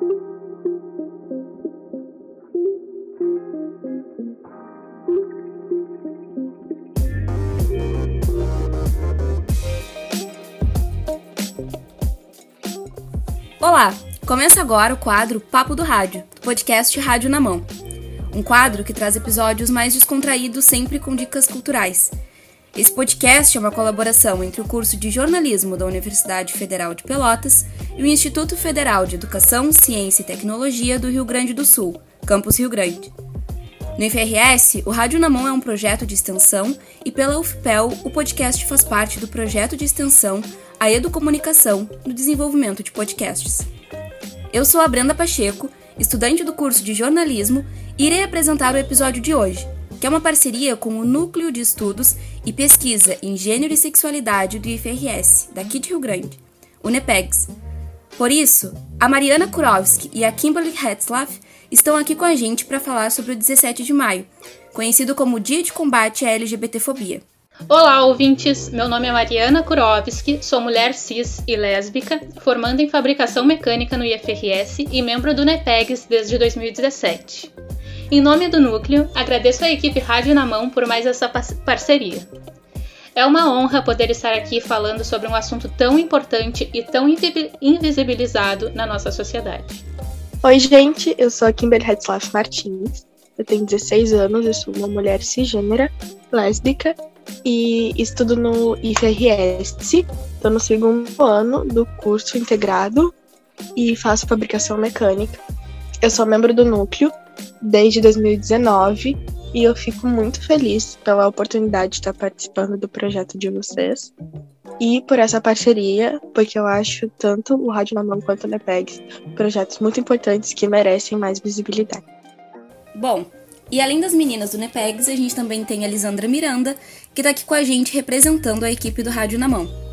Olá! Começa agora o quadro Papo do Rádio, do podcast Rádio na Mão. Um quadro que traz episódios mais descontraídos, sempre com dicas culturais. Esse podcast é uma colaboração entre o curso de jornalismo da Universidade Federal de Pelotas e o Instituto Federal de Educação, Ciência e Tecnologia do Rio Grande do Sul, Campus Rio Grande. No IFRS, o Rádio na Mão é um projeto de extensão e pela UFPEL, o podcast faz parte do projeto de extensão a educomunicação no desenvolvimento de podcasts. Eu sou a Brenda Pacheco, estudante do curso de jornalismo, e irei apresentar o episódio de hoje, que é uma parceria com o Núcleo de Estudos e Pesquisa em Gênero e Sexualidade do IFRS, daqui de Rio Grande, o NEPEGS. Por isso, a Mariana Kurowski e a Kimberly Hetzlaff estão aqui com a gente para falar sobre o 17 de maio, conhecido como Dia de Combate à LGBTfobia. Olá, ouvintes! Meu nome é Mariana Kurowski, sou mulher cis e lésbica, formando em fabricação mecânica no IFRS e membro do NEPEGS desde 2017. Em nome do núcleo, agradeço à equipe Rádio na Mão por mais essa parceria. É uma honra poder estar aqui falando sobre um assunto tão importante e tão invisibilizado na nossa sociedade. Oi, gente, eu sou a Kimberly Hetzlaff Martins, eu tenho 16 anos, sou uma mulher cisgênera, lésbica e estudo no IFRS. Estou no segundo ano do curso integrado e faço fabricação mecânica. Eu sou membro do núcleo desde 2019 e eu fico muito feliz pela oportunidade de estar participando do projeto de vocês e por essa parceria, porque eu acho tanto o Rádio na Mão quanto o NEPEGS projetos muito importantes que merecem mais visibilidade. Bom, e além das meninas do NEPEGS, a gente também tem a Lisandra Miranda, que está aqui com a gente representando a equipe do Rádio na Mão.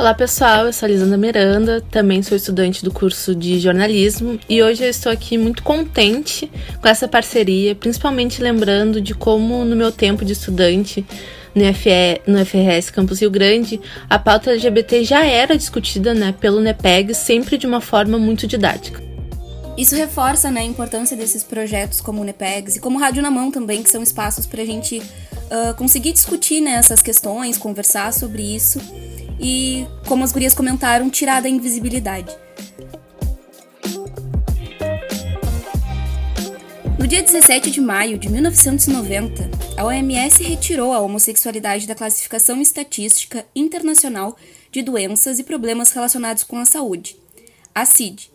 Olá pessoal, eu sou a Lisandra Miranda, também sou estudante do curso de jornalismo e hoje eu estou aqui muito contente com essa parceria, principalmente lembrando de como no meu tempo de estudante no, FE, no FRS Campus Rio Grande, a pauta LGBT já era discutida né, pelo NEPEG sempre de uma forma muito didática. Isso reforça né, a importância desses projetos como o NEPEGS e como o Rádio na Mão também, que são espaços para a gente uh, conseguir discutir né, essas questões, conversar sobre isso e, como as gurias comentaram, tirar da invisibilidade. No dia 17 de maio de 1990, a OMS retirou a homossexualidade da classificação estatística internacional de doenças e problemas relacionados com a saúde, a CID,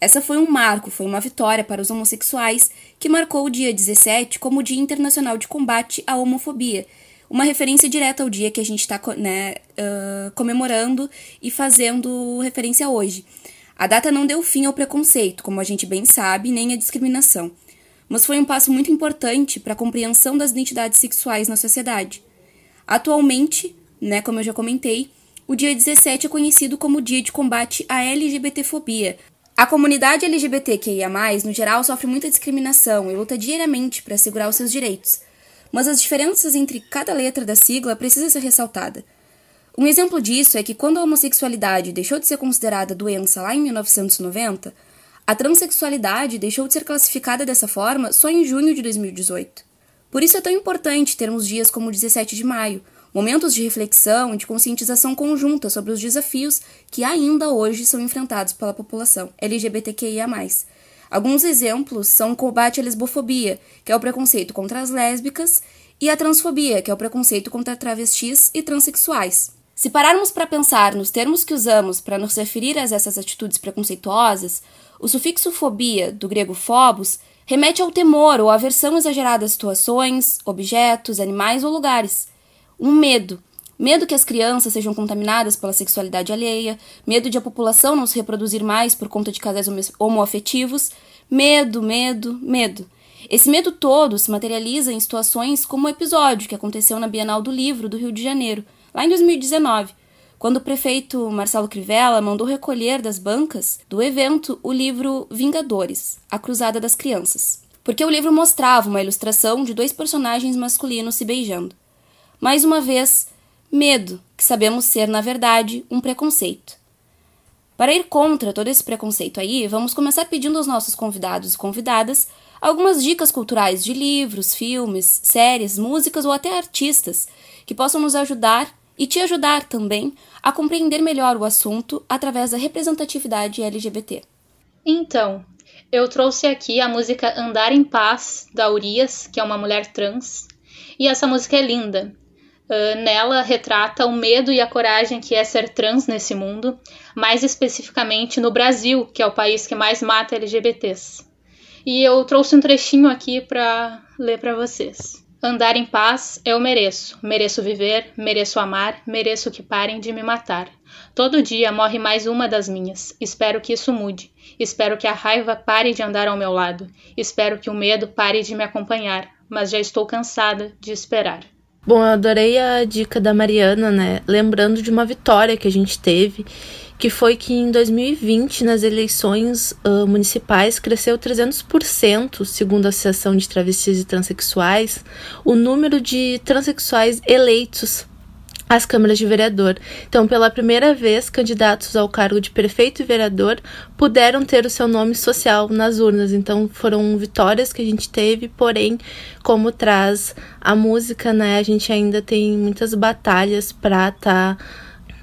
essa foi um marco, foi uma vitória para os homossexuais, que marcou o dia 17 como o Dia Internacional de Combate à Homofobia, uma referência direta ao dia que a gente está né, uh, comemorando e fazendo referência hoje. A data não deu fim ao preconceito, como a gente bem sabe, nem à discriminação, mas foi um passo muito importante para a compreensão das identidades sexuais na sociedade. Atualmente, né, como eu já comentei, o dia 17 é conhecido como Dia de Combate à LGBTfobia, a comunidade LGBTQIA, no geral, sofre muita discriminação e luta diariamente para assegurar os seus direitos. Mas as diferenças entre cada letra da sigla precisam ser ressaltada. Um exemplo disso é que quando a homossexualidade deixou de ser considerada doença lá em 1990, a transexualidade deixou de ser classificada dessa forma só em junho de 2018. Por isso é tão importante termos dias como o 17 de maio, momentos de reflexão e de conscientização conjunta sobre os desafios que ainda hoje são enfrentados pela população LGBTQIA. Alguns exemplos são o combate à lesbofobia, que é o preconceito contra as lésbicas, e a transfobia, que é o preconceito contra travestis e transexuais. Se pararmos para pensar nos termos que usamos para nos referir a essas atitudes preconceituosas, o sufixo fobia, do grego phobos, remete ao temor ou aversão exagerada a situações, objetos, animais ou lugares um medo. Medo que as crianças sejam contaminadas pela sexualidade alheia, medo de a população não se reproduzir mais por conta de casais homoafetivos, medo, medo, medo. Esse medo todo se materializa em situações como o episódio que aconteceu na Bienal do Livro do Rio de Janeiro, lá em 2019, quando o prefeito Marcelo Crivella mandou recolher das bancas do evento o livro Vingadores, A Cruzada das Crianças, porque o livro mostrava uma ilustração de dois personagens masculinos se beijando. Mais uma vez, medo, que sabemos ser, na verdade, um preconceito. Para ir contra todo esse preconceito aí, vamos começar pedindo aos nossos convidados e convidadas algumas dicas culturais de livros, filmes, séries, músicas ou até artistas que possam nos ajudar e te ajudar também a compreender melhor o assunto através da representatividade LGBT. Então, eu trouxe aqui a música Andar em Paz, da Urias, que é uma mulher trans, e essa música é linda. Uh, nela retrata o medo e a coragem que é ser trans nesse mundo, mais especificamente no Brasil, que é o país que mais mata LGBTs. E eu trouxe um trechinho aqui para ler para vocês. Andar em paz eu mereço. Mereço viver, mereço amar, mereço que parem de me matar. Todo dia morre mais uma das minhas. Espero que isso mude. Espero que a raiva pare de andar ao meu lado. Espero que o medo pare de me acompanhar. Mas já estou cansada de esperar. Bom, eu adorei a dica da Mariana, né? Lembrando de uma vitória que a gente teve que foi que em 2020, nas eleições uh, municipais, cresceu 300%, segundo a Associação de Travestis e Transsexuais, o número de transexuais eleitos às câmaras de vereador. Então, pela primeira vez, candidatos ao cargo de prefeito e vereador puderam ter o seu nome social nas urnas. Então, foram vitórias que a gente teve, porém, como traz a música, né, a gente ainda tem muitas batalhas para estar tá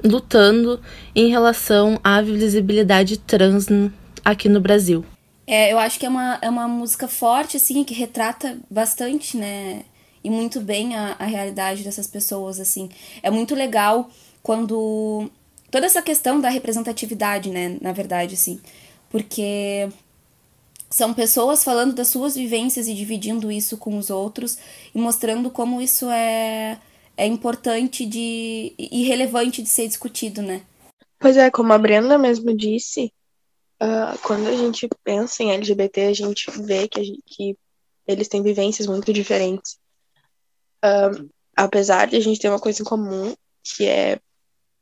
lutando em relação à visibilidade trans aqui no Brasil. É, eu acho que é uma, é uma música forte, assim, que retrata bastante, né? E muito bem a, a realidade dessas pessoas, assim. É muito legal quando. Toda essa questão da representatividade, né? Na verdade, assim. Porque são pessoas falando das suas vivências e dividindo isso com os outros e mostrando como isso é é importante de e relevante de ser discutido, né? Pois é, como a Brenda mesmo disse, uh, quando a gente pensa em LGBT, a gente vê que, gente, que eles têm vivências muito diferentes. Uh, apesar de a gente ter uma coisa em comum, que é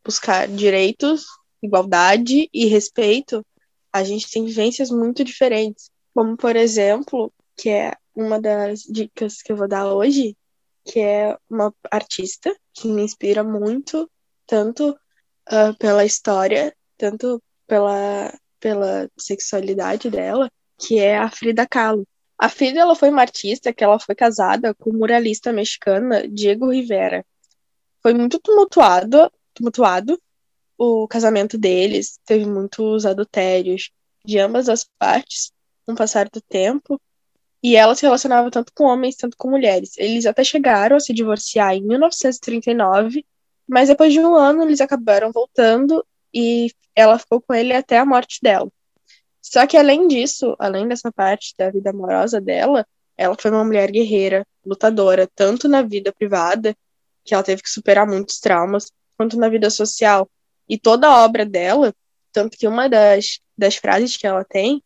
buscar direitos, igualdade e respeito, a gente tem vivências muito diferentes. Como, por exemplo, que é uma das dicas que eu vou dar hoje, que é uma artista que me inspira muito, tanto uh, pela história, tanto pela, pela sexualidade dela, que é a Frida Kahlo. A Frida ela foi uma artista que ela foi casada com o muralista mexicana Diego Rivera. Foi muito tumultuado, tumultuado o casamento deles, teve muitos adultérios de ambas as partes com o passar do tempo, e ela se relacionava tanto com homens, tanto com mulheres. Eles até chegaram a se divorciar em 1939, mas depois de um ano eles acabaram voltando e ela ficou com ele até a morte dela. Só que além disso, além dessa parte da vida amorosa dela, ela foi uma mulher guerreira, lutadora, tanto na vida privada, que ela teve que superar muitos traumas, quanto na vida social. E toda a obra dela, tanto que uma das, das frases que ela tem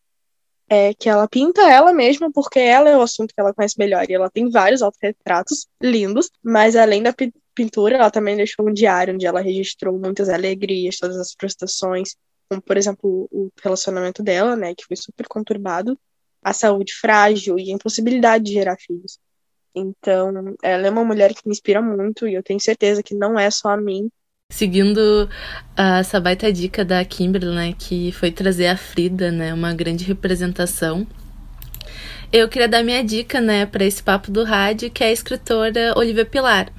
é que ela pinta ela mesma porque ela é o assunto que ela conhece melhor. E ela tem vários autorretratos lindos, mas além da pintura, ela também deixou um diário onde ela registrou muitas alegrias, todas as frustrações, como por exemplo o relacionamento dela, né, que foi super conturbado, a saúde frágil e a impossibilidade de gerar filhos. Então, ela é uma mulher que me inspira muito e eu tenho certeza que não é só a mim Seguindo uh, essa baita dica da Kimberly, né, que foi trazer a Frida, né, uma grande representação. Eu queria dar minha dica, né, para esse papo do rádio, que é a escritora Olivia Pilar,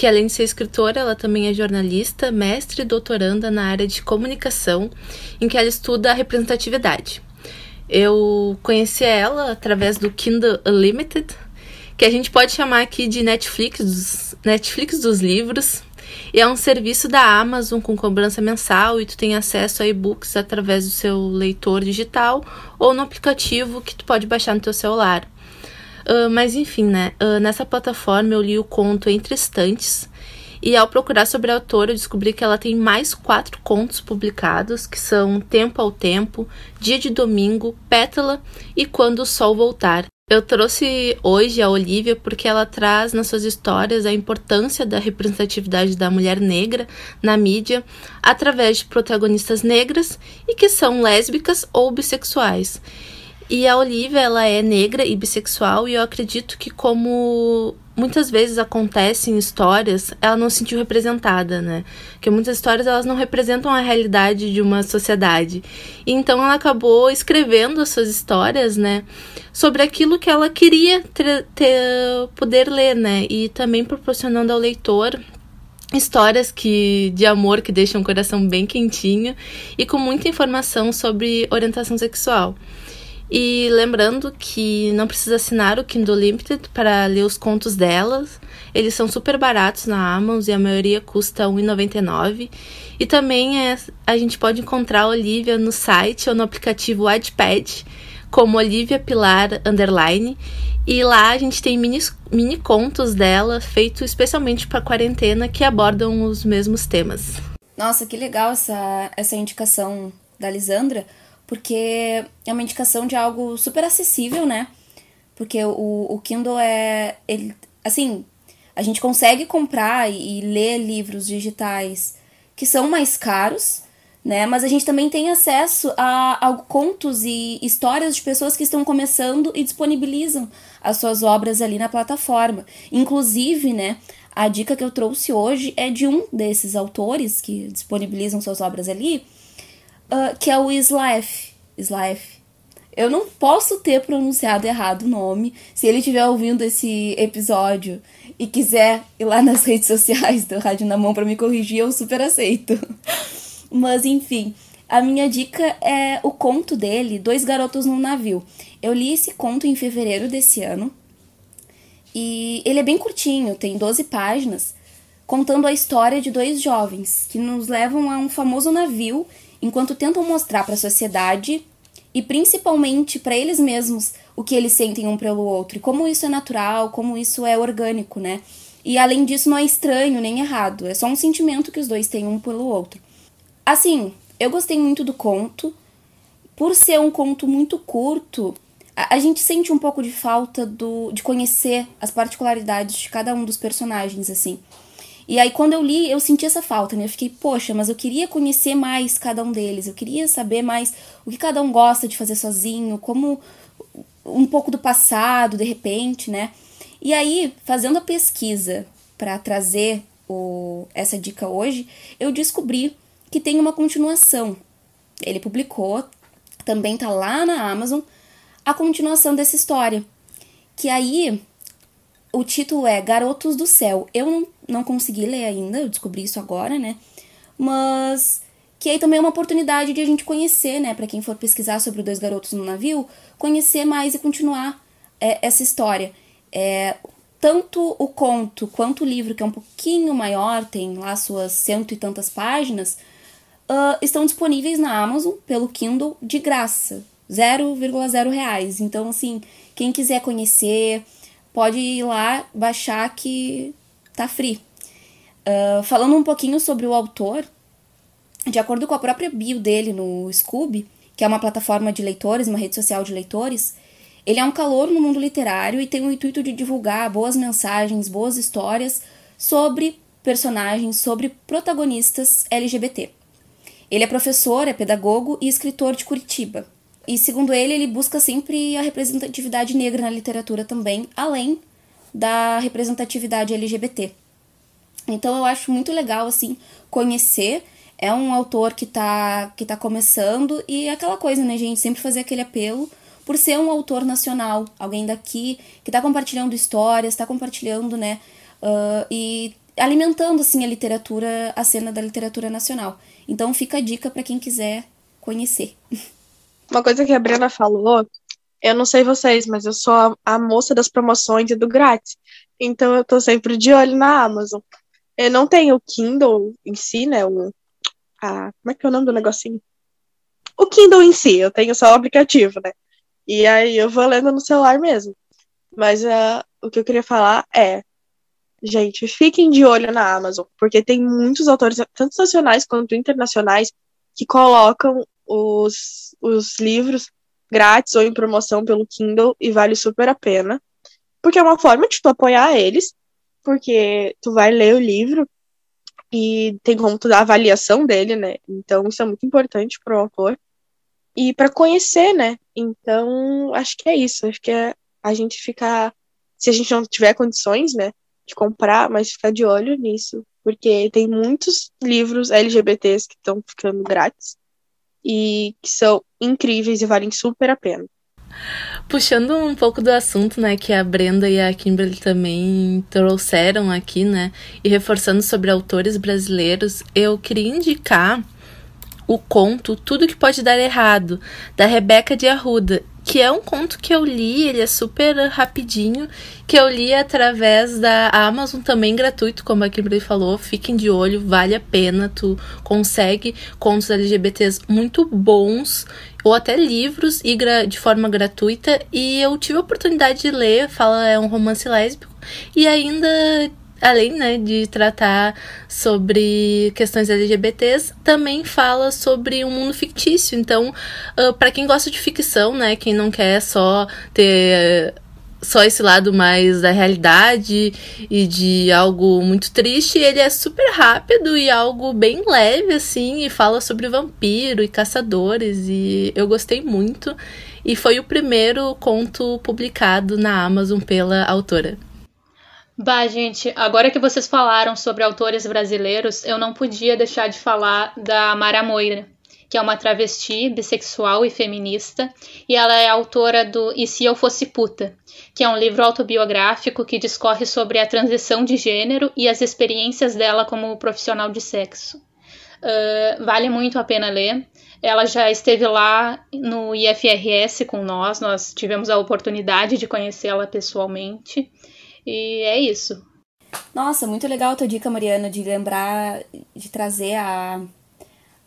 que além de ser escritora, ela também é jornalista, mestre e doutoranda na área de comunicação, em que ela estuda a representatividade. Eu conheci ela através do Kindle Unlimited, que a gente pode chamar aqui de Netflix dos, Netflix dos livros, e é um serviço da Amazon com cobrança mensal e tu tem acesso a e-books através do seu leitor digital ou no aplicativo que tu pode baixar no teu celular. Uh, mas enfim, né? Uh, nessa plataforma eu li o conto Entre Estantes e ao procurar sobre a autora eu descobri que ela tem mais quatro contos publicados, que são Tempo ao Tempo, Dia de Domingo, Pétala e Quando o Sol Voltar. Eu trouxe hoje a Olivia porque ela traz nas suas histórias a importância da representatividade da mulher negra na mídia através de protagonistas negras e que são lésbicas ou bissexuais. E a Olivia, ela é negra e bissexual e eu acredito que como muitas vezes acontecem histórias, ela não se sentiu representada, né? Porque muitas histórias elas não representam a realidade de uma sociedade. E então ela acabou escrevendo as suas histórias, né, sobre aquilo que ela queria ter, ter poder ler, né? E também proporcionando ao leitor histórias que de amor que deixam o coração bem quentinho e com muita informação sobre orientação sexual. E lembrando que não precisa assinar o Kindle Limited para ler os contos delas. Eles são super baratos na Amazon e a maioria custa R$ 1,99. E também é, a gente pode encontrar a Olivia no site ou no aplicativo Wattpad como Olivia Pilar Underline. E lá a gente tem mini, mini contos dela, feitos especialmente para quarentena, que abordam os mesmos temas. Nossa, que legal essa, essa indicação da Lisandra porque é uma indicação de algo super acessível, né? Porque o, o Kindle é. Ele, assim, a gente consegue comprar e, ler livros digitais que são mais caros, né? Mas a gente também tem acesso a, a, contos e histórias de pessoas que estão começando e disponibilizam as suas obras ali na plataforma. Inclusive, né? A dica que eu trouxe hoje é de um desses autores que disponibilizam suas obras ali, uh, que é o Slav. Slav. Eu não posso ter pronunciado errado o nome. Se ele estiver ouvindo esse episódio e quiser ir lá nas redes sociais do Rádio na Mão para me corrigir, eu super aceito. Mas enfim, a minha dica é o conto dele, Dois Garotos num Navio. Eu li esse conto em fevereiro desse ano. E ele é bem curtinho, tem 12 páginas, contando a história de dois jovens que nos levam a um famoso navio enquanto tentam mostrar para a sociedade e principalmente para eles mesmos o que eles sentem um pelo outro e como isso é natural, como isso é orgânico, né? E além disso não é estranho nem errado, é só um sentimento que os dois têm um pelo outro. Assim, eu gostei muito do conto. Por ser um conto muito curto, a, a gente sente um pouco de falta do, de conhecer as particularidades de cada um dos personagens, assim. E aí, quando eu li, eu senti essa falta, né? Eu fiquei, poxa, mas eu queria conhecer mais cada um deles, eu queria saber mais o que cada um gosta de fazer sozinho, como um pouco do passado, de repente, né? E aí, fazendo a pesquisa para trazer o, essa dica hoje, eu descobri que tem uma continuação. Ele publicou, também tá lá na Amazon, a continuação dessa história. Que aí o título é Garotos do Céu. Eu não, não consegui ler ainda, eu descobri isso agora, né? Mas que aí também é uma oportunidade de a gente conhecer, né, para quem for pesquisar sobre dois garotos no navio, conhecer mais e continuar é, essa história. É, tanto o conto quanto o livro, que é um pouquinho maior, tem lá suas cento e tantas páginas, uh, estão disponíveis na Amazon pelo Kindle de graça, 0,0 reais. Então, assim, quem quiser conhecer, pode ir lá baixar que tá free. Uh, falando um pouquinho sobre o autor, de acordo com a própria bio dele no Scoob, que é uma plataforma de leitores, uma rede social de leitores, ele é um calor no mundo literário e tem o intuito de divulgar boas mensagens, boas histórias sobre personagens, sobre protagonistas LGBT. Ele é professor, é pedagogo e escritor de Curitiba. E segundo ele, ele busca sempre a representatividade negra na literatura também, além da representatividade LGBT. Então eu acho muito legal assim conhecer. É um autor que está que tá começando e é aquela coisa, né, gente, sempre fazer aquele apelo por ser um autor nacional, alguém daqui que está compartilhando histórias, está compartilhando, né, uh, e alimentando assim a literatura, a cena da literatura nacional. Então fica a dica para quem quiser conhecer. Uma coisa que a Brena falou, eu não sei vocês, mas eu sou a, a moça das promoções e do grátis. Então eu tô sempre de olho na Amazon. Eu não tenho o Kindle em si, né? O, a, como é que é o nome do negocinho? O Kindle em si, eu tenho só o aplicativo, né? E aí eu vou lendo no celular mesmo. Mas uh, o que eu queria falar é, gente, fiquem de olho na Amazon, porque tem muitos autores, tanto nacionais quanto internacionais, que colocam os, os livros grátis ou em promoção pelo Kindle e vale super a pena. Porque é uma forma de tu apoiar eles, porque tu vai ler o livro e tem como tu dar avaliação dele, né? Então isso é muito importante para o autor. E para conhecer, né? Então, acho que é isso. Acho que é a gente ficar se a gente não tiver condições, né, de comprar, mas ficar de olho nisso, porque tem muitos livros LGBTs que estão ficando grátis e que são incríveis e valem super a pena. Puxando um pouco do assunto, né, que a Brenda e a Kimberly também trouxeram aqui, né, e reforçando sobre autores brasileiros, eu queria indicar o conto Tudo que Pode Dar Errado, da Rebeca de Arruda, que é um conto que eu li, ele é super rapidinho, que eu li através da Amazon também gratuito, como a Kimberly falou, fiquem de olho, vale a pena, tu consegue contos LGBTs muito bons, ou até livros e de forma gratuita, e eu tive a oportunidade de ler, fala é um romance lésbico, e ainda além né, de tratar sobre questões LGBTs, também fala sobre um mundo fictício. Então, uh, para quem gosta de ficção, né, quem não quer só ter só esse lado mais da realidade e de algo muito triste, ele é super rápido e algo bem leve assim, e fala sobre vampiro e caçadores e eu gostei muito. E foi o primeiro conto publicado na Amazon pela autora. Bah, gente, agora que vocês falaram sobre autores brasileiros, eu não podia deixar de falar da Mara Moira, que é uma travesti, bissexual e feminista, e ela é autora do E Se Eu Fosse Puta, que é um livro autobiográfico que discorre sobre a transição de gênero e as experiências dela como profissional de sexo. Uh, vale muito a pena ler. Ela já esteve lá no IFRS com nós, nós tivemos a oportunidade de conhecê-la pessoalmente. E é isso. Nossa, muito legal a tua dica, Mariana, de lembrar, de trazer a,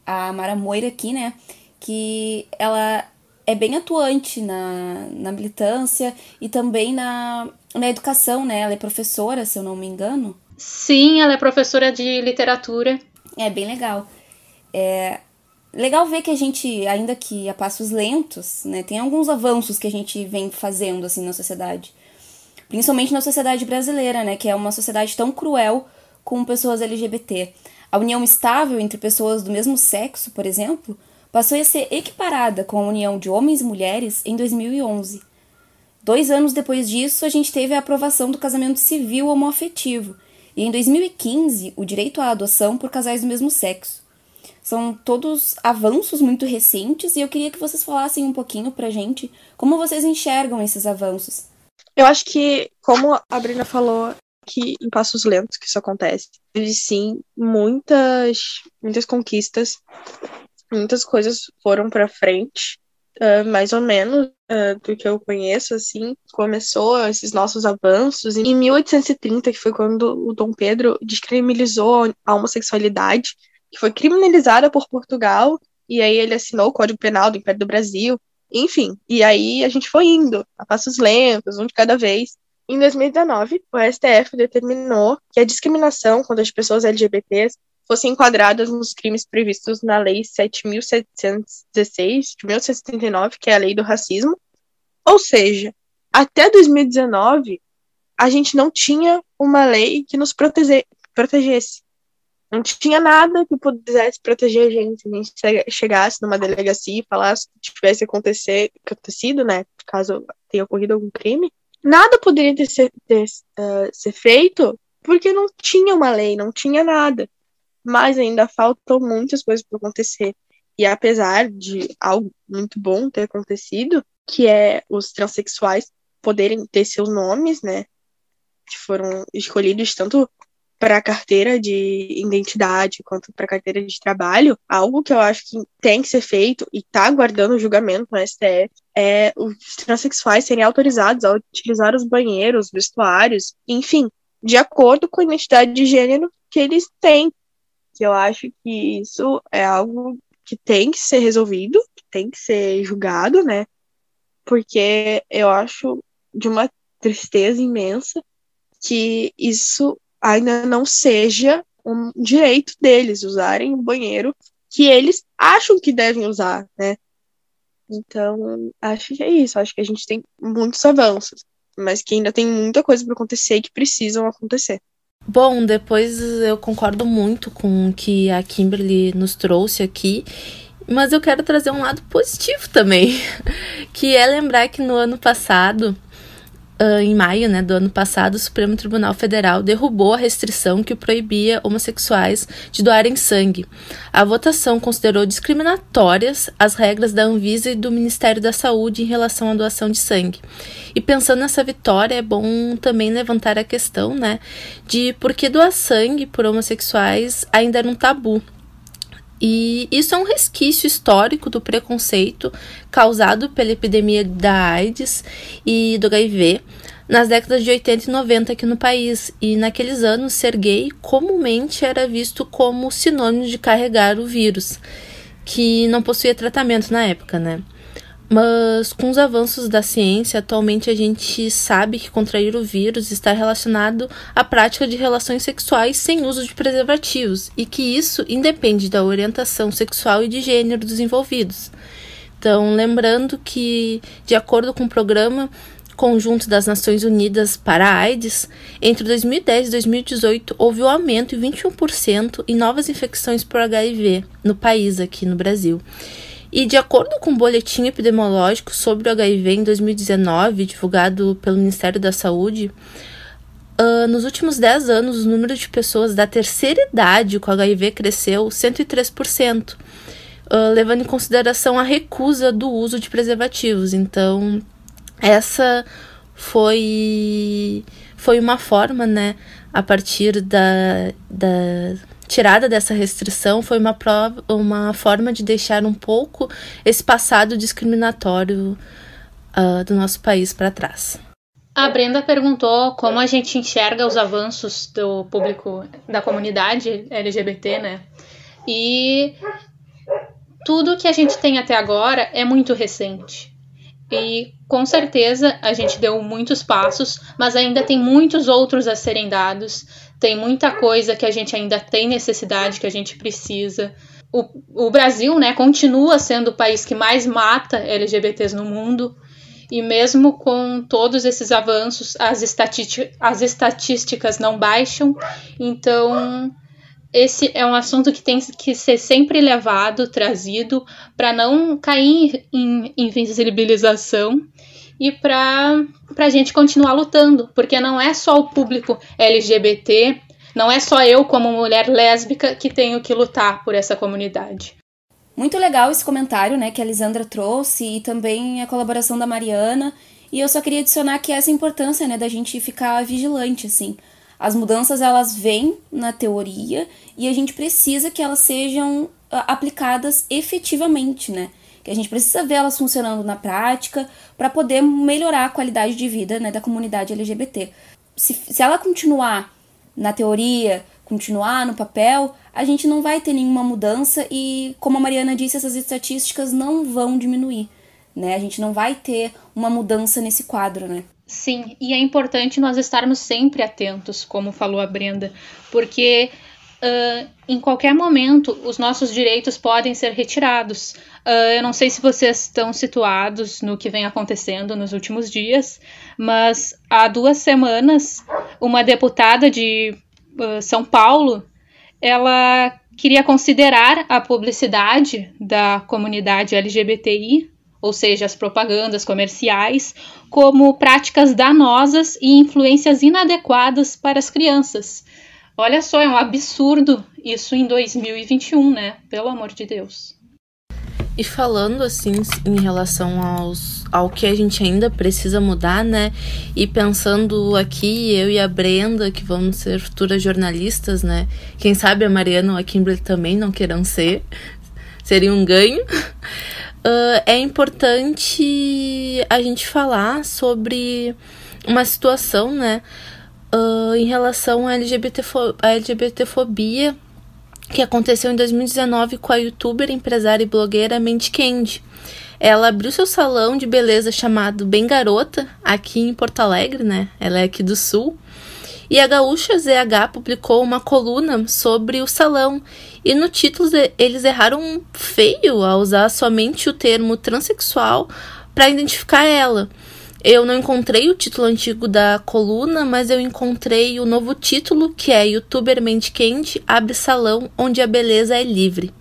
a Mara Moira aqui, né? Que ela é bem atuante na, na militância e também na, na educação, né? Ela é professora, se eu não me engano. Sim, ela é professora de literatura. É bem legal. É legal ver que a gente, ainda que a passos lentos, né, tem alguns avanços que a gente vem fazendo assim na sociedade principalmente na sociedade brasileira, né, que é uma sociedade tão cruel com pessoas LGBT. A união estável entre pessoas do mesmo sexo, por exemplo, passou a ser equiparada com a união de homens e mulheres em 2011. Dois anos depois disso, a gente teve a aprovação do casamento civil homoafetivo, e em 2015, o direito à adoção por casais do mesmo sexo. São todos avanços muito recentes e eu queria que vocês falassem um pouquinho pra gente como vocês enxergam esses avanços. Eu acho que, como a Brina falou, que em passos lentos que isso acontece. Teve sim muitas, muitas conquistas, muitas coisas foram para frente, uh, mais ou menos uh, do que eu conheço, assim, começou esses nossos avanços em 1830, que foi quando o Dom Pedro descriminalizou a homossexualidade, que foi criminalizada por Portugal, e aí ele assinou o Código Penal do Império do Brasil, enfim, e aí a gente foi indo a passos lentos, um de cada vez. Em 2019, o STF determinou que a discriminação contra as pessoas LGBTs fossem enquadradas nos crimes previstos na Lei 7.716 de 1979, que é a Lei do Racismo. Ou seja, até 2019, a gente não tinha uma lei que nos protege, protegesse. Não tinha nada que pudesse proteger a gente. Se a gente chegasse numa delegacia e falasse que tivesse acontecido, né? Caso tenha ocorrido algum crime, nada poderia ter, ser, ter uh, ser feito porque não tinha uma lei, não tinha nada. Mas ainda faltam muitas coisas para acontecer. E apesar de algo muito bom ter acontecido, que é os transexuais poderem ter seus nomes, né? Que foram escolhidos tanto para a carteira de identidade quanto para a carteira de trabalho, algo que eu acho que tem que ser feito e está aguardando o julgamento no STF é os transexuais serem autorizados a utilizar os banheiros, vestuários, enfim, de acordo com a identidade de gênero que eles têm. Que eu acho que isso é algo que tem que ser resolvido, que tem que ser julgado, né? Porque eu acho de uma tristeza imensa que isso ainda não seja um direito deles usarem o banheiro que eles acham que devem usar, né? Então, acho que é isso. Acho que a gente tem muitos avanços, mas que ainda tem muita coisa para acontecer e que precisam acontecer. Bom, depois eu concordo muito com o que a Kimberly nos trouxe aqui, mas eu quero trazer um lado positivo também, que é lembrar que no ano passado em maio né, do ano passado, o Supremo Tribunal Federal derrubou a restrição que proibia homossexuais de doarem sangue. A votação considerou discriminatórias as regras da Anvisa e do Ministério da Saúde em relação à doação de sangue. E pensando nessa vitória, é bom também levantar a questão né, de por que doar sangue por homossexuais ainda era um tabu e isso é um resquício histórico do preconceito causado pela epidemia da AIDS e do HIV nas décadas de 80 e 90 aqui no país. E naqueles anos, ser gay comumente era visto como sinônimo de carregar o vírus, que não possuía tratamento na época, né? Mas com os avanços da ciência, atualmente a gente sabe que contrair o vírus está relacionado à prática de relações sexuais sem uso de preservativos e que isso independe da orientação sexual e de gênero dos envolvidos. Então, lembrando que, de acordo com o programa conjunto das Nações Unidas para a AIDS, entre 2010 e 2018 houve um aumento de 21% em novas infecções por HIV no país, aqui no Brasil. E de acordo com o um boletim epidemiológico sobre o HIV em 2019, divulgado pelo Ministério da Saúde, uh, nos últimos 10 anos o número de pessoas da terceira idade com HIV cresceu 103%, uh, levando em consideração a recusa do uso de preservativos. Então, essa foi, foi uma forma, né, a partir da, da tirada dessa restrição foi uma, prova, uma forma de deixar um pouco esse passado discriminatório uh, do nosso país para trás. A Brenda perguntou como a gente enxerga os avanços do público, da comunidade LGBT, né? E tudo que a gente tem até agora é muito recente. E com certeza a gente deu muitos passos, mas ainda tem muitos outros a serem dados tem muita coisa que a gente ainda tem necessidade, que a gente precisa. O, o Brasil, né, continua sendo o país que mais mata LGBTs no mundo. E mesmo com todos esses avanços, as, as estatísticas não baixam. Então, esse é um assunto que tem que ser sempre levado, trazido, para não cair em invisibilização e para a gente continuar lutando, porque não é só o público LGBT, não é só eu, como mulher lésbica, que tenho que lutar por essa comunidade. Muito legal esse comentário né, que a Lisandra trouxe e também a colaboração da Mariana. E eu só queria adicionar que essa importância né, da gente ficar vigilante, assim. As mudanças, elas vêm na teoria e a gente precisa que elas sejam ah, aplicadas efetivamente, né? Que a gente precisa ver elas funcionando na prática para poder melhorar a qualidade de vida né, da comunidade LGBT. Se, se ela continuar na teoria, continuar no papel, a gente não vai ter nenhuma mudança e, como a Mariana disse, essas estatísticas não vão diminuir. Né? A gente não vai ter uma mudança nesse quadro, né? Sim, e é importante nós estarmos sempre atentos, como falou a Brenda, porque uh, em qualquer momento os nossos direitos podem ser retirados. Uh, eu não sei se vocês estão situados no que vem acontecendo nos últimos dias, mas há duas semanas, uma deputada de uh, São Paulo, ela queria considerar a publicidade da comunidade LGBTI, ou seja, as propagandas comerciais, como práticas danosas e influências inadequadas para as crianças. Olha só, é um absurdo isso em 2021, né? Pelo amor de Deus. E falando assim em relação aos, ao que a gente ainda precisa mudar, né? E pensando aqui, eu e a Brenda, que vamos ser futuras jornalistas, né? Quem sabe a Mariana ou a Kimberly também não queiram ser. Seria um ganho. Uh, é importante a gente falar sobre uma situação, né? Uh, em relação à LGBTfobia, LGBTfobia que aconteceu em 2019 com a youtuber, empresária e blogueira Mandy Candy. Ela abriu seu salão de beleza chamado Bem Garota, aqui em Porto Alegre, né? Ela é aqui do Sul. E a Gaúcha ZH publicou uma coluna sobre o salão. E no título eles erraram feio ao usar somente o termo transexual para identificar ela. Eu não encontrei o título antigo da coluna, mas eu encontrei o novo título, que é Youtuber Mente Quente abre salão onde a beleza é livre.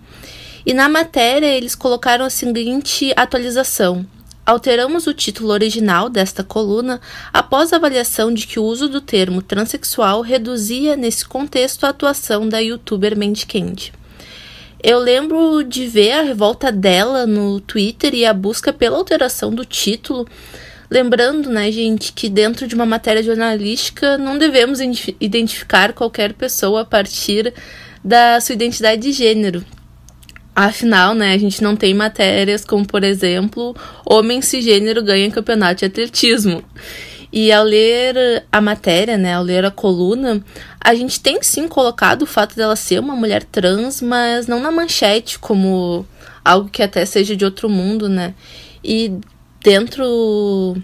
E na matéria eles colocaram a seguinte atualização: Alteramos o título original desta coluna após a avaliação de que o uso do termo transexual reduzia, nesse contexto, a atuação da youtuber Mandy Candy. Eu lembro de ver a revolta dela no Twitter e a busca pela alteração do título. Lembrando, né, gente, que dentro de uma matéria jornalística não devemos identificar qualquer pessoa a partir da sua identidade de gênero. Afinal, né, a gente não tem matérias como, por exemplo, homem cisgênero ganha campeonato de atletismo. E ao ler a matéria, né, ao ler a coluna, a gente tem sim colocado o fato dela ser uma mulher trans, mas não na manchete como algo que até seja de outro mundo, né? E dentro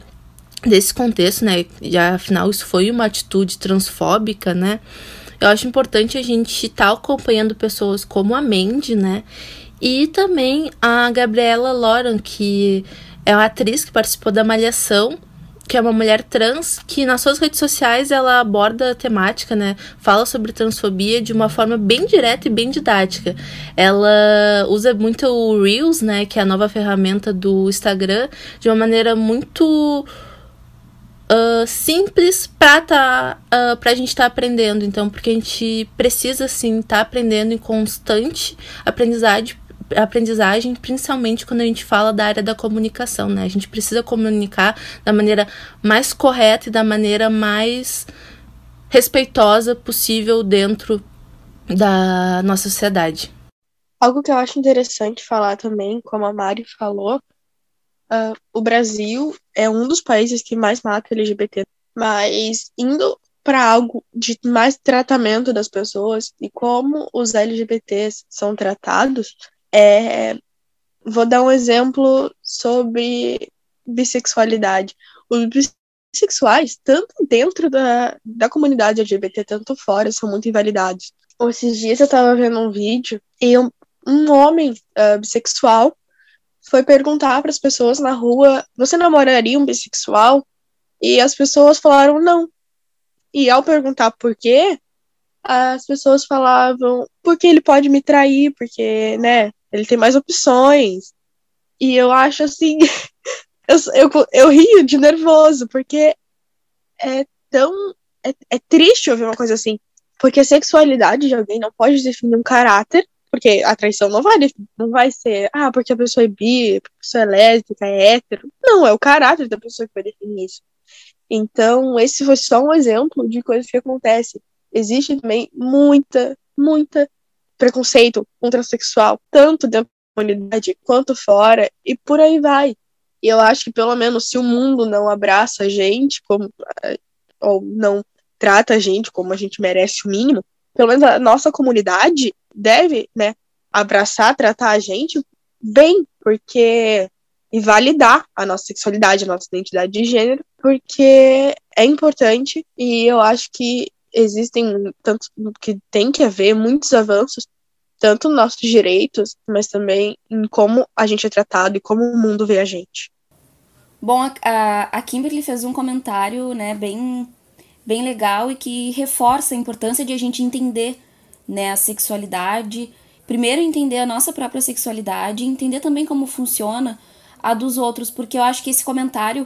desse contexto, né, já afinal isso foi uma atitude transfóbica, né? Eu acho importante a gente estar tá acompanhando pessoas como a Mandy, né? E também a Gabriela Loran, que é uma atriz que participou da Malhação que é uma mulher trans que nas suas redes sociais ela aborda a temática, né? Fala sobre transfobia de uma forma bem direta e bem didática. Ela usa muito o Reels, né, que é a nova ferramenta do Instagram, de uma maneira muito Uh, simples para tá, uh, a gente estar tá aprendendo. Então, porque a gente precisa, sim, estar tá aprendendo em constante aprendizagem aprendizagem, principalmente quando a gente fala da área da comunicação, né? A gente precisa comunicar da maneira mais correta e da maneira mais respeitosa possível dentro da nossa sociedade. Algo que eu acho interessante falar também, como a Mari falou, uh, o Brasil é um dos países que mais mata LGBT, mas indo para algo de mais tratamento das pessoas e como os LGBTs são tratados, é, vou dar um exemplo sobre bissexualidade. Os bissexuais, tanto dentro da, da comunidade LGBT, tanto fora, são muito invalidados. Esses dias eu estava vendo um vídeo e um, um homem uh, bissexual foi perguntar para as pessoas na rua: Você namoraria um bissexual? E as pessoas falaram não. E ao perguntar por quê, as pessoas falavam: Porque ele pode me trair, porque, né, ele tem mais opções. E eu acho assim. eu, eu, eu rio de nervoso, porque é tão. É, é triste ouvir uma coisa assim. Porque a sexualidade de alguém não pode definir um caráter, porque a traição não vai, não vai ser, ah, porque a pessoa é bi, porque a pessoa é lésbica, é hétero. Não, é o caráter da pessoa que vai definir isso. Então, esse foi só um exemplo de coisas que acontecem. Existe também muita, muita preconceito contra sexual, tanto dentro da comunidade quanto fora, e por aí vai. E eu acho que pelo menos se o mundo não abraça a gente, como, eh, ou não trata a gente como a gente merece o mínimo, pelo menos a nossa comunidade deve, né, abraçar, tratar a gente bem, porque e validar a nossa sexualidade, a nossa identidade de gênero, porque é importante e eu acho que existem tanto que tem que haver muitos avanços tanto nos nossos direitos, mas também em como a gente é tratado e como o mundo vê a gente. Bom, a, a Kimberly fez um comentário, né, bem, bem legal e que reforça a importância de a gente entender, né, a sexualidade. Primeiro entender a nossa própria sexualidade, entender também como funciona a dos outros, porque eu acho que esse comentário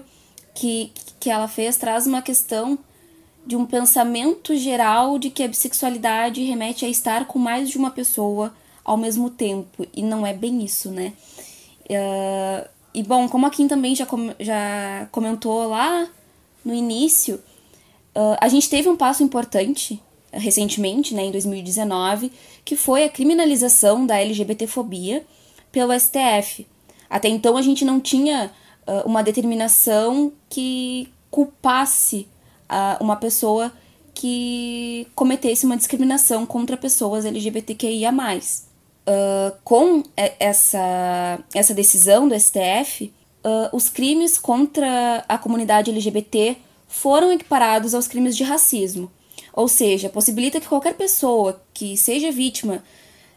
que, que ela fez traz uma questão de um pensamento geral de que a bissexualidade remete a estar com mais de uma pessoa ao mesmo tempo, e não é bem isso, né? Uh, e bom, como a Kim também já, com, já comentou lá no início, uh, a gente teve um passo importante recentemente, né, em 2019, que foi a criminalização da LGBTfobia pelo STF. Até então a gente não tinha uh, uma determinação que culpasse uma pessoa que cometesse uma discriminação contra pessoas LGBTQIA+. Uh, com essa, essa decisão do STF, uh, os crimes contra a comunidade LGBT foram equiparados aos crimes de racismo. Ou seja, possibilita que qualquer pessoa que seja vítima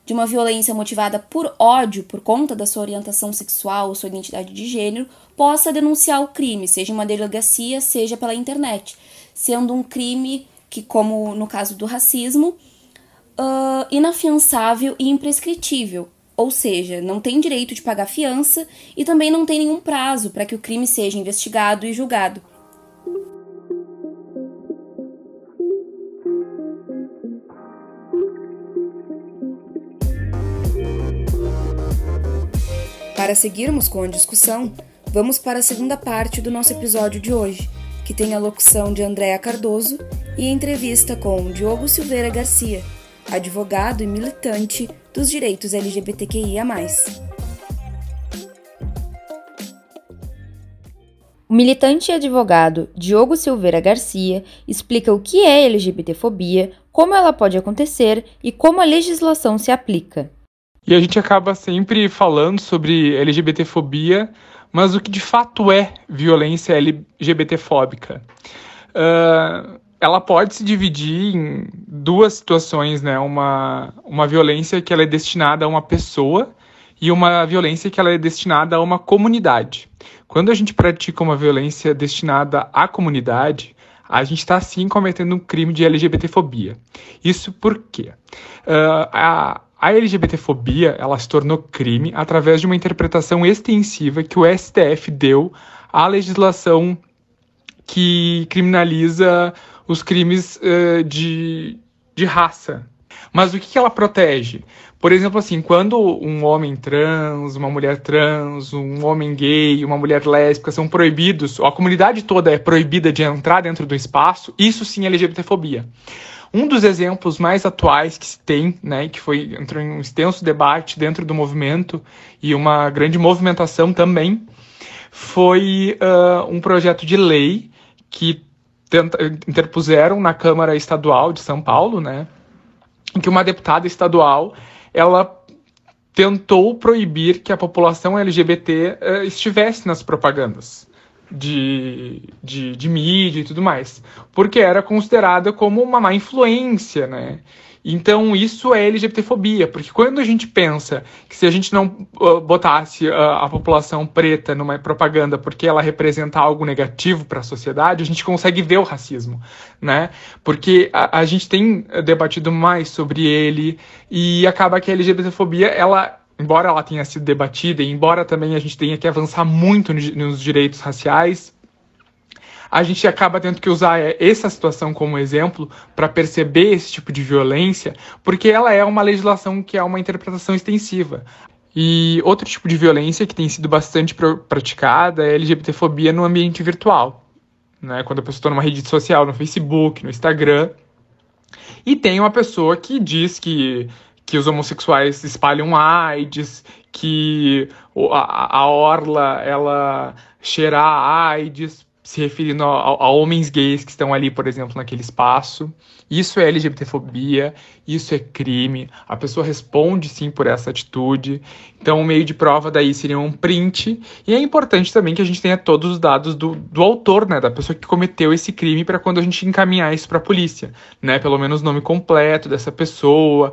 de uma violência motivada por ódio por conta da sua orientação sexual ou sua identidade de gênero possa denunciar o crime, seja em uma delegacia, seja pela internet, sendo um crime que, como no caso do racismo, uh, inafiançável e imprescritível, ou seja, não tem direito de pagar fiança e também não tem nenhum prazo para que o crime seja investigado e julgado. Para seguirmos com a discussão, vamos para a segunda parte do nosso episódio de hoje, que tem a locução de Andréa Cardoso e entrevista com Diogo Silveira Garcia, advogado e militante dos direitos LGBTQIA. O militante e advogado Diogo Silveira Garcia explica o que é LGBTfobia, como ela pode acontecer e como a legislação se aplica. E a gente acaba sempre falando sobre LGBTfobia, mas o que de fato é violência LGBTfóbica? Uh, ela pode se dividir em duas situações, né? Uma, uma violência que ela é destinada a uma pessoa e uma violência que ela é destinada a uma comunidade. Quando a gente pratica uma violência destinada à comunidade, a gente está sim cometendo um crime de LGBTfobia. Isso porque uh, a, a LGBTfobia ela se tornou crime através de uma interpretação extensiva que o STF deu à legislação que criminaliza os crimes uh, de, de raça. Mas o que, que ela protege? Por exemplo, assim, quando um homem trans, uma mulher trans, um homem gay, uma mulher lésbica são proibidos, a comunidade toda é proibida de entrar dentro do espaço, isso sim é LGBTfobia. Um dos exemplos mais atuais que se tem, né, que foi entrou em um extenso debate dentro do movimento e uma grande movimentação também, foi uh, um projeto de lei que tenta, interpuseram na Câmara Estadual de São Paulo, né, em que uma deputada estadual ela tentou proibir que a população LGBT uh, estivesse nas propagandas de, de, de, mídia e tudo mais, porque era considerada como uma má influência, né? Então isso é LGBTfobia, porque quando a gente pensa que se a gente não uh, botasse uh, a população preta numa propaganda porque ela representa algo negativo para a sociedade, a gente consegue ver o racismo, né? Porque a, a gente tem debatido mais sobre ele e acaba que a LGBTfobia ela embora ela tenha sido debatida, e embora também a gente tenha que avançar muito nos direitos raciais, a gente acaba tendo que usar é, essa situação como exemplo para perceber esse tipo de violência, porque ela é uma legislação que é uma interpretação extensiva. E outro tipo de violência que tem sido bastante praticada é a LGBTfobia no ambiente virtual. Né? Quando a pessoa está numa rede social, no Facebook, no Instagram, e tem uma pessoa que diz que que os homossexuais espalham AIDS, que a, a orla ela cheira a AIDS, se referindo a, a, homens gays que estão ali, por exemplo, naquele espaço. Isso é LGBTfobia, isso é crime, a pessoa responde sim por essa atitude. Então, o meio de prova daí seria um print. E é importante também que a gente tenha todos os dados do, do autor, né, da pessoa que cometeu esse crime, para quando a gente encaminhar isso para a polícia, né, pelo menos o nome completo dessa pessoa,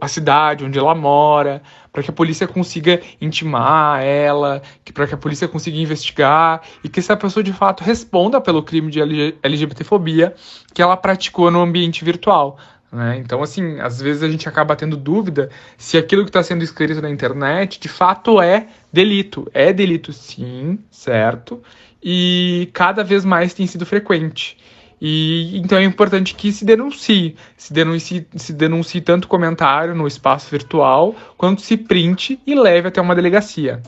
a cidade onde ela mora, para que a polícia consiga intimar ela, para que a polícia consiga investigar e que essa pessoa de fato responda pelo crime de LGBTfobia que ela praticou no ambiente virtual. Né? Então, assim, às vezes a gente acaba tendo dúvida se aquilo que está sendo escrito na internet de fato é delito. É delito, sim, certo? E cada vez mais tem sido frequente. E então é importante que se denuncie, se denuncie, se denuncie tanto comentário no espaço virtual, quanto se printe e leve até uma delegacia.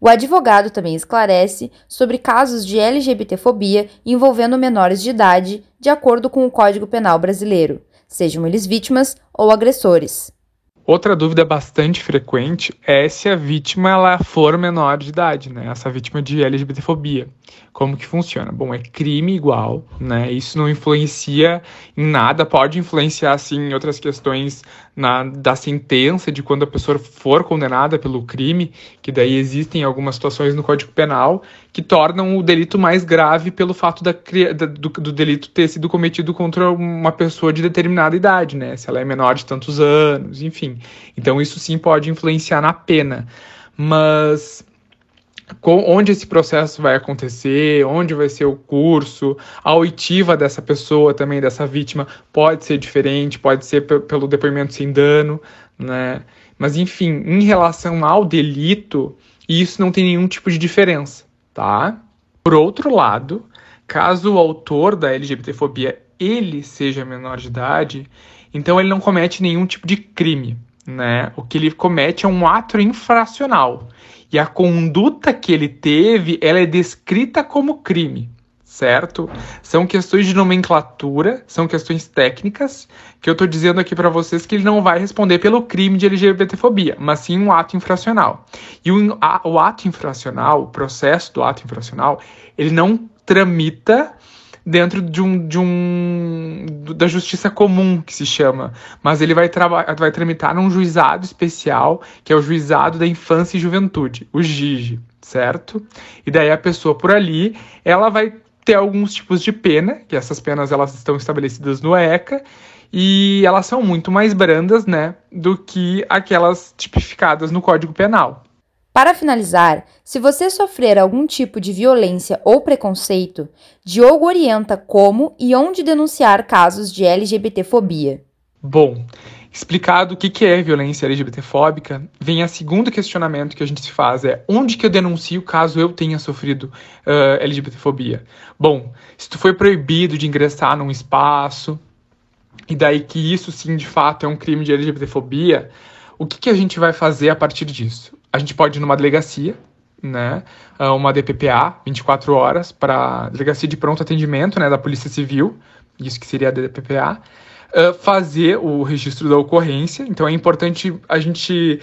O advogado também esclarece sobre casos de LGBTfobia envolvendo menores de idade, de acordo com o Código Penal brasileiro, sejam eles vítimas ou agressores. Outra dúvida bastante frequente é se a vítima ela for menor de idade, né? Essa vítima de LGBTfobia. Como que funciona? Bom, é crime igual, né? Isso não influencia em nada, pode influenciar sim em outras questões na, da sentença de quando a pessoa for condenada pelo crime, que daí existem algumas situações no Código Penal que tornam o delito mais grave pelo fato da, da do, do, delito ter sido cometido contra uma pessoa de determinada idade, né? Se ela é menor de tantos anos, enfim. Então isso sim pode influenciar na pena. Mas onde esse processo vai acontecer, onde vai ser o curso, a oitiva dessa pessoa também, dessa vítima, pode ser diferente, pode ser pelo depoimento sem dano, né? Mas enfim, em relação ao delito, isso não tem nenhum tipo de diferença, tá? Por outro lado, caso o autor da LGBTfobia ele seja menor de idade, então ele não comete nenhum tipo de crime, né? O que ele comete é um ato infracional. E a conduta que ele teve, ela é descrita como crime, certo? São questões de nomenclatura, são questões técnicas, que eu estou dizendo aqui para vocês que ele não vai responder pelo crime de LGBTfobia, mas sim um ato infracional. E o, a, o ato infracional, o processo do ato infracional, ele não tramita dentro de um, de um da justiça comum que se chama, mas ele vai, vai tramitar num juizado especial, que é o juizado da infância e juventude, o GIGE, certo? E daí a pessoa por ali, ela vai ter alguns tipos de pena, que essas penas elas estão estabelecidas no ECA, e elas são muito mais brandas, né, do que aquelas tipificadas no Código Penal. Para finalizar, se você sofrer algum tipo de violência ou preconceito, Diogo orienta como e onde denunciar casos de LGBTfobia. Bom, explicado o que é violência LGBTfóbica, vem a segundo questionamento que a gente se faz é onde que eu denuncio caso eu tenha sofrido uh, LGBTfobia? Bom, se tu foi proibido de ingressar num espaço, e daí que isso sim de fato é um crime de LGBTfobia, o que, que a gente vai fazer a partir disso? A gente pode ir numa delegacia, né, ah, uma DPPA, 24 horas, para delegacia de pronto atendimento, né, da Polícia Civil, isso que seria a DPPA, uh, fazer o registro da ocorrência. Então é importante a gente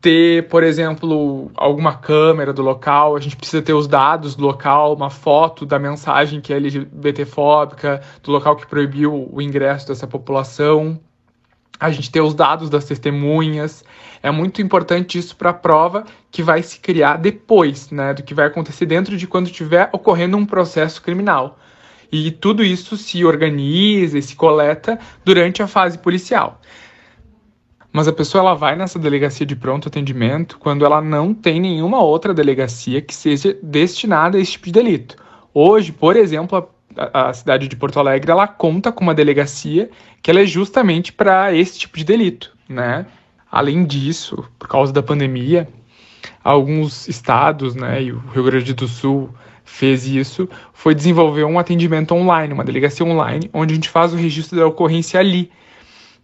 ter, por exemplo, alguma câmera do local, a gente precisa ter os dados do local, uma foto da mensagem que é LGBTfóbica, do local que proibiu o ingresso dessa população a gente ter os dados das testemunhas. É muito importante isso para a prova que vai se criar depois, né, do que vai acontecer dentro de quando estiver ocorrendo um processo criminal. E tudo isso se organiza e se coleta durante a fase policial. Mas a pessoa ela vai nessa delegacia de pronto atendimento quando ela não tem nenhuma outra delegacia que seja destinada a esse tipo de delito. Hoje, por exemplo, a, cidade de Porto Alegre ela conta com uma delegacia que ela é justamente para esse tipo de delito, né? Além disso, por causa da pandemia, alguns estados, né, e o Rio Grande do Sul fez isso, foi desenvolver um atendimento online, uma delegacia online, onde a gente faz o registro da ocorrência ali.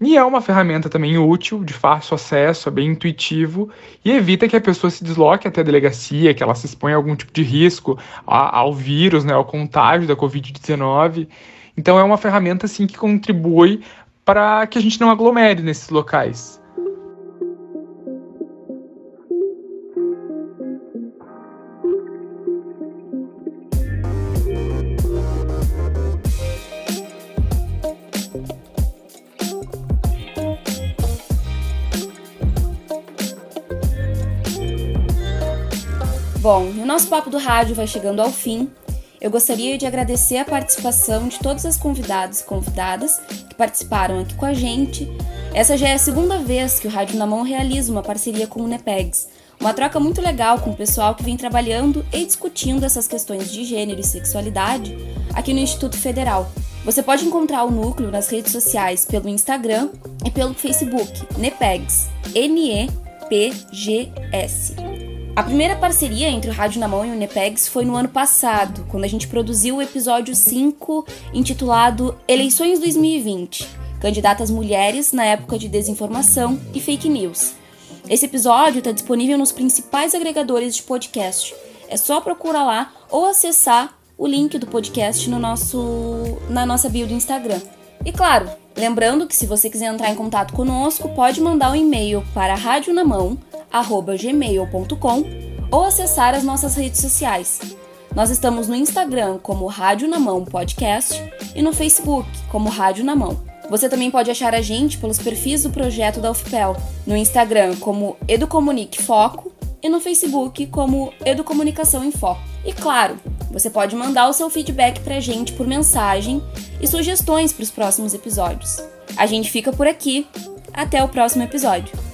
E é uma ferramenta também útil, de fácil acesso, é bem intuitivo e evita que a pessoa se desloque até a delegacia, que ela se exponha a algum tipo de risco ao vírus, né, ao contágio da Covid-19. Então é uma ferramenta assim que contribui para que a gente não aglomere nesses locais. Bom, o nosso papo do rádio vai chegando ao fim. Eu gostaria de agradecer a participação de todas as convidados e convidadas que participaram aqui com a gente. Essa já é a segunda vez que o Rádio na Mão realiza uma parceria com o NEPEGS, uma troca muito legal com o pessoal que vem trabalhando e discutindo essas questões de gênero e sexualidade aqui no Instituto Federal. Você pode encontrar o núcleo nas redes sociais pelo Instagram e pelo Facebook, NEPEGS, N-E-P-G-S. A primeira parceria entre o Rádio na Mão e o Nepegs foi no ano passado, quando a gente produziu o episódio 5, intitulado Eleições 2020 Candidatas Mulheres na Época de Desinformação e Fake News. Esse episódio está disponível nos principais agregadores de podcast. É só procurar lá ou acessar o link do podcast no nosso, na nossa bio do Instagram. E claro, lembrando que se você quiser entrar em contato conosco, pode mandar um e-mail para radionamão.com gmail.com ou acessar as nossas redes sociais. Nós estamos no Instagram como Rádio na Mão Podcast e no Facebook como Rádio na Mão. Você também pode achar a gente pelos perfis do projeto da UFPEL, no Instagram como Educomunique Foco e no Facebook como Educomunicação em Foco. E claro, você pode mandar o seu feedback pra gente por mensagem e sugestões para os próximos episódios. A gente fica por aqui. Até o próximo episódio.